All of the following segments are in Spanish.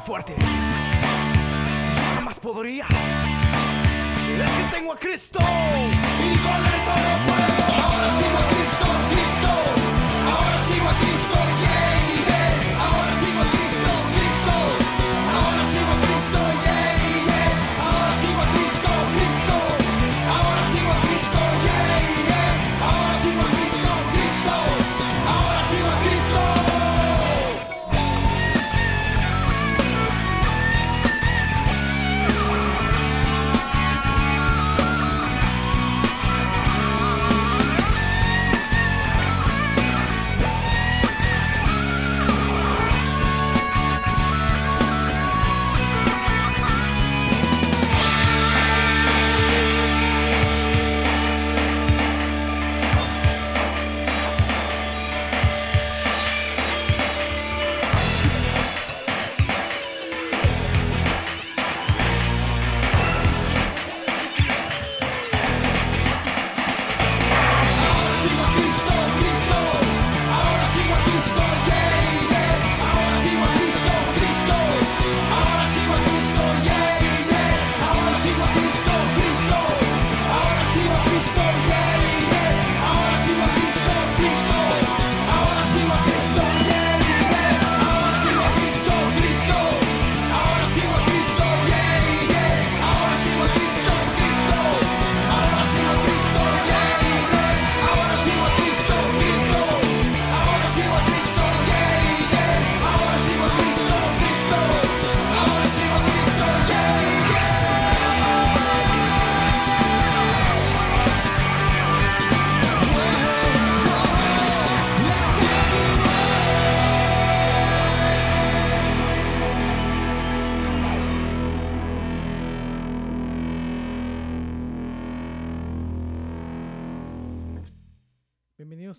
fuerte. Yo jamás podría. Es que tengo a Cristo y con él todo puedo. Ahora sigo a Cristo, Cristo. Ahora sigo a Cristo.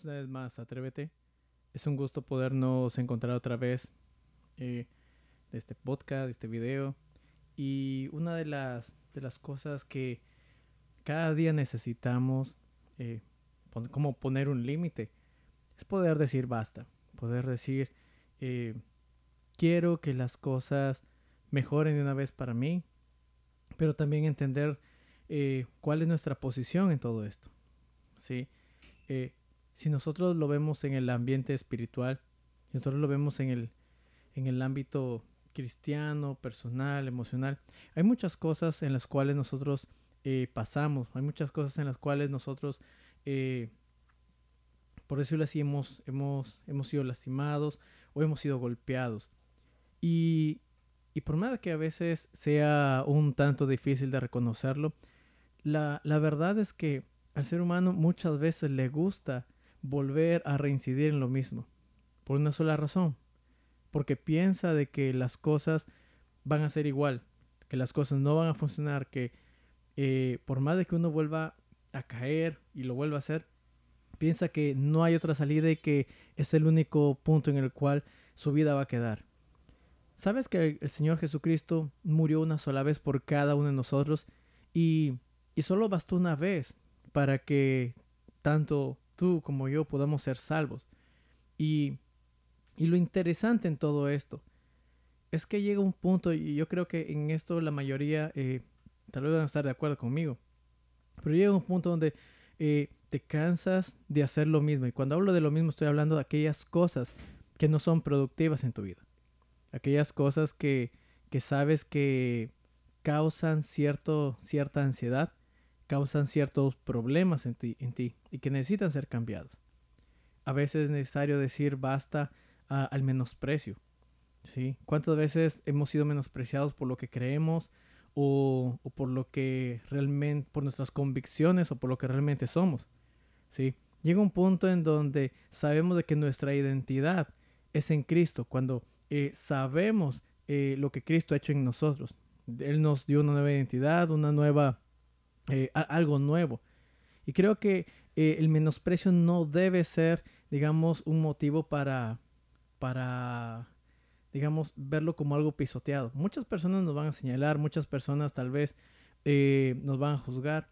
Atrévete. Es un gusto podernos encontrar otra vez eh, de este podcast, de este video. Y una de las, de las cosas que cada día necesitamos, eh, como poner un límite, es poder decir basta. Poder decir, eh, quiero que las cosas mejoren de una vez para mí, pero también entender cuál es nuestra posición en todo esto. ¿sí? Si nosotros lo vemos en el ambiente espiritual, si nosotros lo vemos en el, en el ámbito cristiano, personal, emocional. Hay muchas cosas en las cuales nosotros eh, pasamos, hay muchas cosas en las cuales nosotros, eh, por decirlo así, hemos, hemos, hemos sido lastimados o hemos sido golpeados. Y, y por más que a veces sea un tanto difícil de reconocerlo, la, la verdad es que al ser humano muchas veces le gusta volver a reincidir en lo mismo, por una sola razón, porque piensa de que las cosas van a ser igual, que las cosas no van a funcionar, que eh, por más de que uno vuelva a caer y lo vuelva a hacer, piensa que no hay otra salida y que es el único punto en el cual su vida va a quedar. ¿Sabes que el Señor Jesucristo murió una sola vez por cada uno de nosotros y, y solo bastó una vez para que tanto tú como yo podamos ser salvos? Y, y lo interesante en todo esto es que llega un punto, y yo creo que en esto la mayoría eh, tal vez van a estar de acuerdo conmigo, pero llega un punto donde eh, te cansas de hacer lo mismo. Y cuando hablo de lo mismo estoy hablando de aquellas cosas que no son productivas en tu vida aquellas cosas que, que sabes que causan cierto, cierta ansiedad, causan ciertos problemas en ti, en ti y que necesitan ser cambiados. A veces es necesario decir basta al menosprecio. ¿sí? ¿Cuántas veces hemos sido menospreciados por lo que creemos o, por lo que realmente, por nuestras convicciones o por lo que realmente somos? ¿sí? Llega un punto en donde sabemos de que nuestra identidad es en Cristo, cuando eh, sabemos eh, lo que Cristo ha hecho en nosotros. Él nos dio una nueva identidad, una nueva, eh, algo nuevo. Y creo que el menosprecio no debe ser, digamos, un motivo para, para, digamos, verlo como algo pisoteado. Muchas personas nos van a señalar, muchas personas tal vez nos van a juzgar,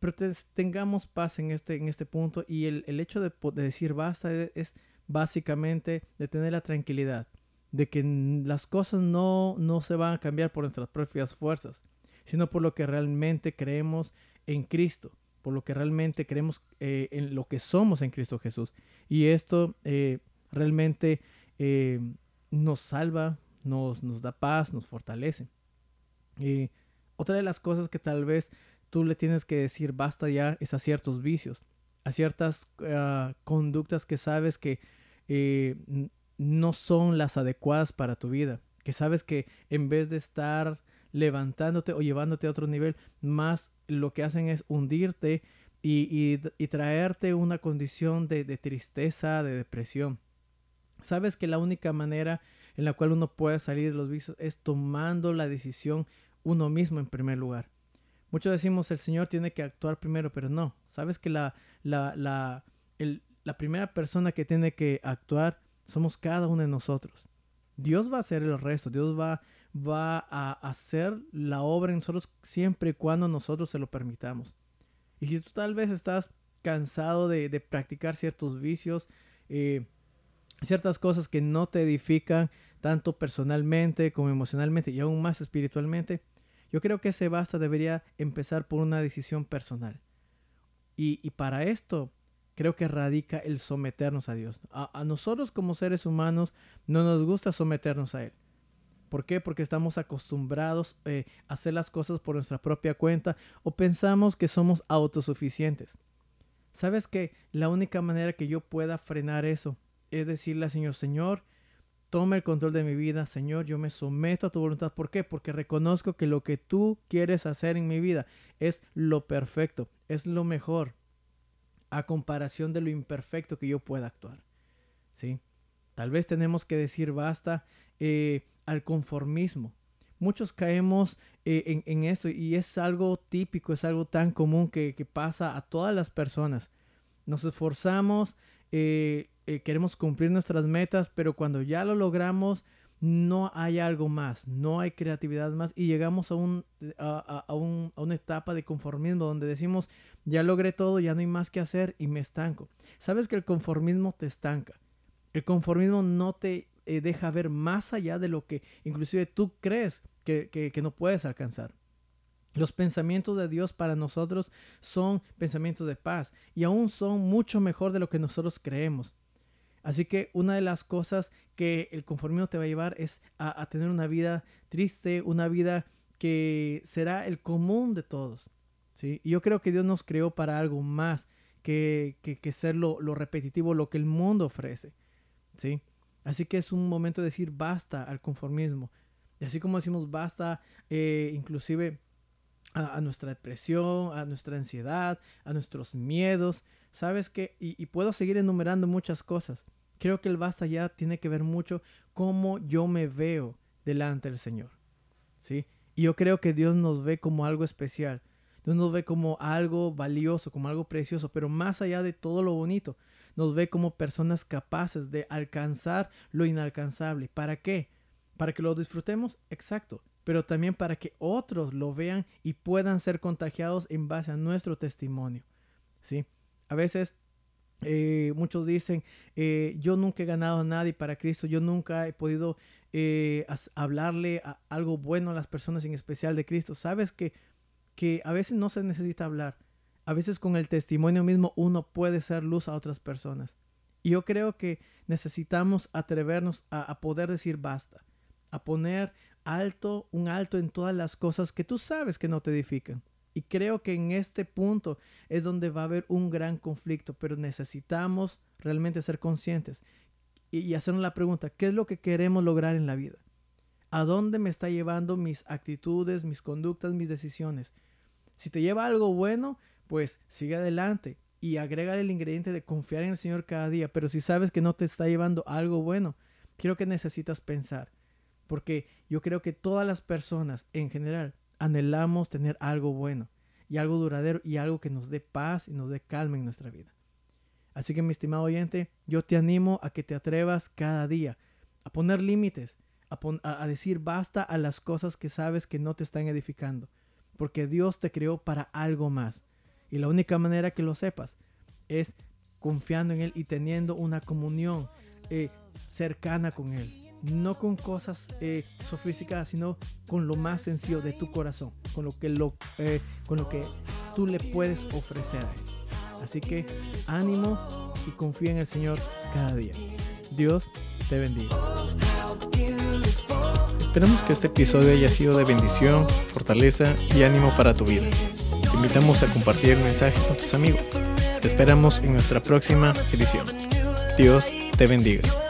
pero tengamos paz en este, en este punto y el, el hecho de, de, decir basta es, es básicamente de tener la tranquilidad de que las cosas no, no se van a cambiar por nuestras propias fuerzas, sino por lo que realmente creemos en Cristo, por lo que realmente creemos eh, en lo que somos en Cristo Jesús. Y esto eh, realmente eh, nos salva, nos, nos da paz, nos fortalece. Otra de las cosas que tal vez tú le tienes que decir basta ya es a ciertos vicios, a ciertas ah, conductas que sabes que no son las adecuadas para tu vida. Que sabes que en vez de estar levantándote o llevándote a otro nivel, más lo que hacen es hundirte y, traerte una condición de, tristeza, de depresión. Sabes que la única manera en la cual uno puede salir de los vicios es tomando la decisión uno mismo en primer lugar. Muchos decimos el Señor tiene que actuar primero, pero no. Sabes que la, la, la, la primera persona que tiene que actuar somos cada uno de nosotros. Dios va a hacer el resto, Dios va, va a hacer la obra en nosotros siempre y cuando nosotros se lo permitamos. Y si tú tal vez estás cansado de, practicar ciertos vicios, eh, ciertas cosas que no te edifican tanto personalmente como emocionalmente y aún más espiritualmente, yo creo que ese basta debería empezar por una decisión personal. Y, y para esto creo que radica el someternos a Dios. A, nosotros como seres humanos no nos gusta someternos a Él. ¿Por qué? Porque estamos acostumbrados eh, a hacer las cosas por nuestra propia cuenta o pensamos que somos autosuficientes. ¿Sabes que la única manera que yo pueda frenar eso es decirle al Señor, Señor, toma el control de mi vida, Señor, yo me someto a tu voluntad. ¿Por qué? Porque reconozco que lo que tú quieres hacer en mi vida es lo perfecto, es lo mejor a comparación de lo imperfecto que yo pueda actuar. ¿sí? Tal vez tenemos que decir basta eh, al conformismo. Muchos caemos eh, en, eso y es algo típico, es algo tan común que, pasa a todas las personas. Nos esforzamos, eh, queremos cumplir nuestras metas, pero cuando ya lo logramos, no hay algo más, no hay creatividad más y llegamos a, un, a, una etapa de conformismo donde decimos, ya logré todo, ya no hay más que hacer y me estanco. Sabes que el conformismo te estanca. El conformismo no te eh, deja ver más allá de lo que inclusive tú crees que, que no puedes alcanzar. Los pensamientos de Dios para nosotros son pensamientos de paz y aún son mucho mejor de lo que nosotros creemos. Así que una de las cosas que el conformismo te va a llevar es a, tener una vida triste, una vida que será el común de todos. ¿sí? Y yo creo que Dios nos creó para algo más que, que, ser lo, repetitivo, lo que el mundo ofrece. ¿sí? Así que es un momento de decir basta al conformismo. Y así como decimos basta, eh, inclusive a, nuestra depresión, a nuestra ansiedad, a nuestros miedos, ¿sabes qué? Y, y puedo seguir enumerando muchas cosas. Creo que el basta ya tiene que ver mucho cómo yo me veo delante del Señor. ¿Sí? Y yo creo que Dios nos ve como algo especial. Dios nos ve como algo valioso, como algo precioso, pero más allá de todo lo bonito, nos ve como personas capaces de alcanzar lo inalcanzable. ¿Para qué? Para que lo disfrutemos, exacto, pero también para que otros lo vean y puedan ser contagiados en base a nuestro testimonio. ¿Sí? A veces eh, muchos dicen, eh, yo nunca he ganado a nadie para Cristo, yo nunca he podido eh, hablarle algo bueno a las personas, en especial de Cristo. Sabes que, que a veces no se necesita hablar, a veces con el testimonio mismo uno puede ser luz a otras personas. Y yo creo que necesitamos atrevernos a, poder decir basta, a poner alto, un alto en todas las cosas que tú sabes que no te edifican y creo que en este punto es donde va a haber un gran conflicto, pero necesitamos realmente ser conscientes y, hacernos la pregunta, ¿qué es lo que queremos lograr en la vida? ¿A dónde me está llevando mis actitudes, mis conductas, mis decisiones? Si te lleva algo bueno, pues sigue adelante y agrega el ingrediente de confiar en el Señor cada día. Pero si sabes que no te está llevando algo bueno, creo que necesitas pensar. Porque yo creo que todas las personas en general anhelamos tener algo bueno y algo duradero y algo que nos dé paz y nos dé calma en nuestra vida. Así que mi estimado oyente, yo te animo a que te atrevas cada día a poner límites, a, decir basta a las cosas que sabes que no te están edificando, porque Dios te creó para algo más. Y la única manera que lo sepas es confiando en Él y teniendo una comunión eh, cercana con Él no con cosas eh, sofisticadas, sino con lo más sencillo de tu corazón, con lo que, lo, eh, con lo que tú le puedes ofrecer a Él. Así que ánimo y confía en el Señor cada día. Dios te bendiga. Esperamos que este episodio haya sido de bendición, fortaleza y ánimo para tu vida. Invitamos a compartir el mensaje con tus amigos. Te esperamos en nuestra próxima edición. Dios te bendiga.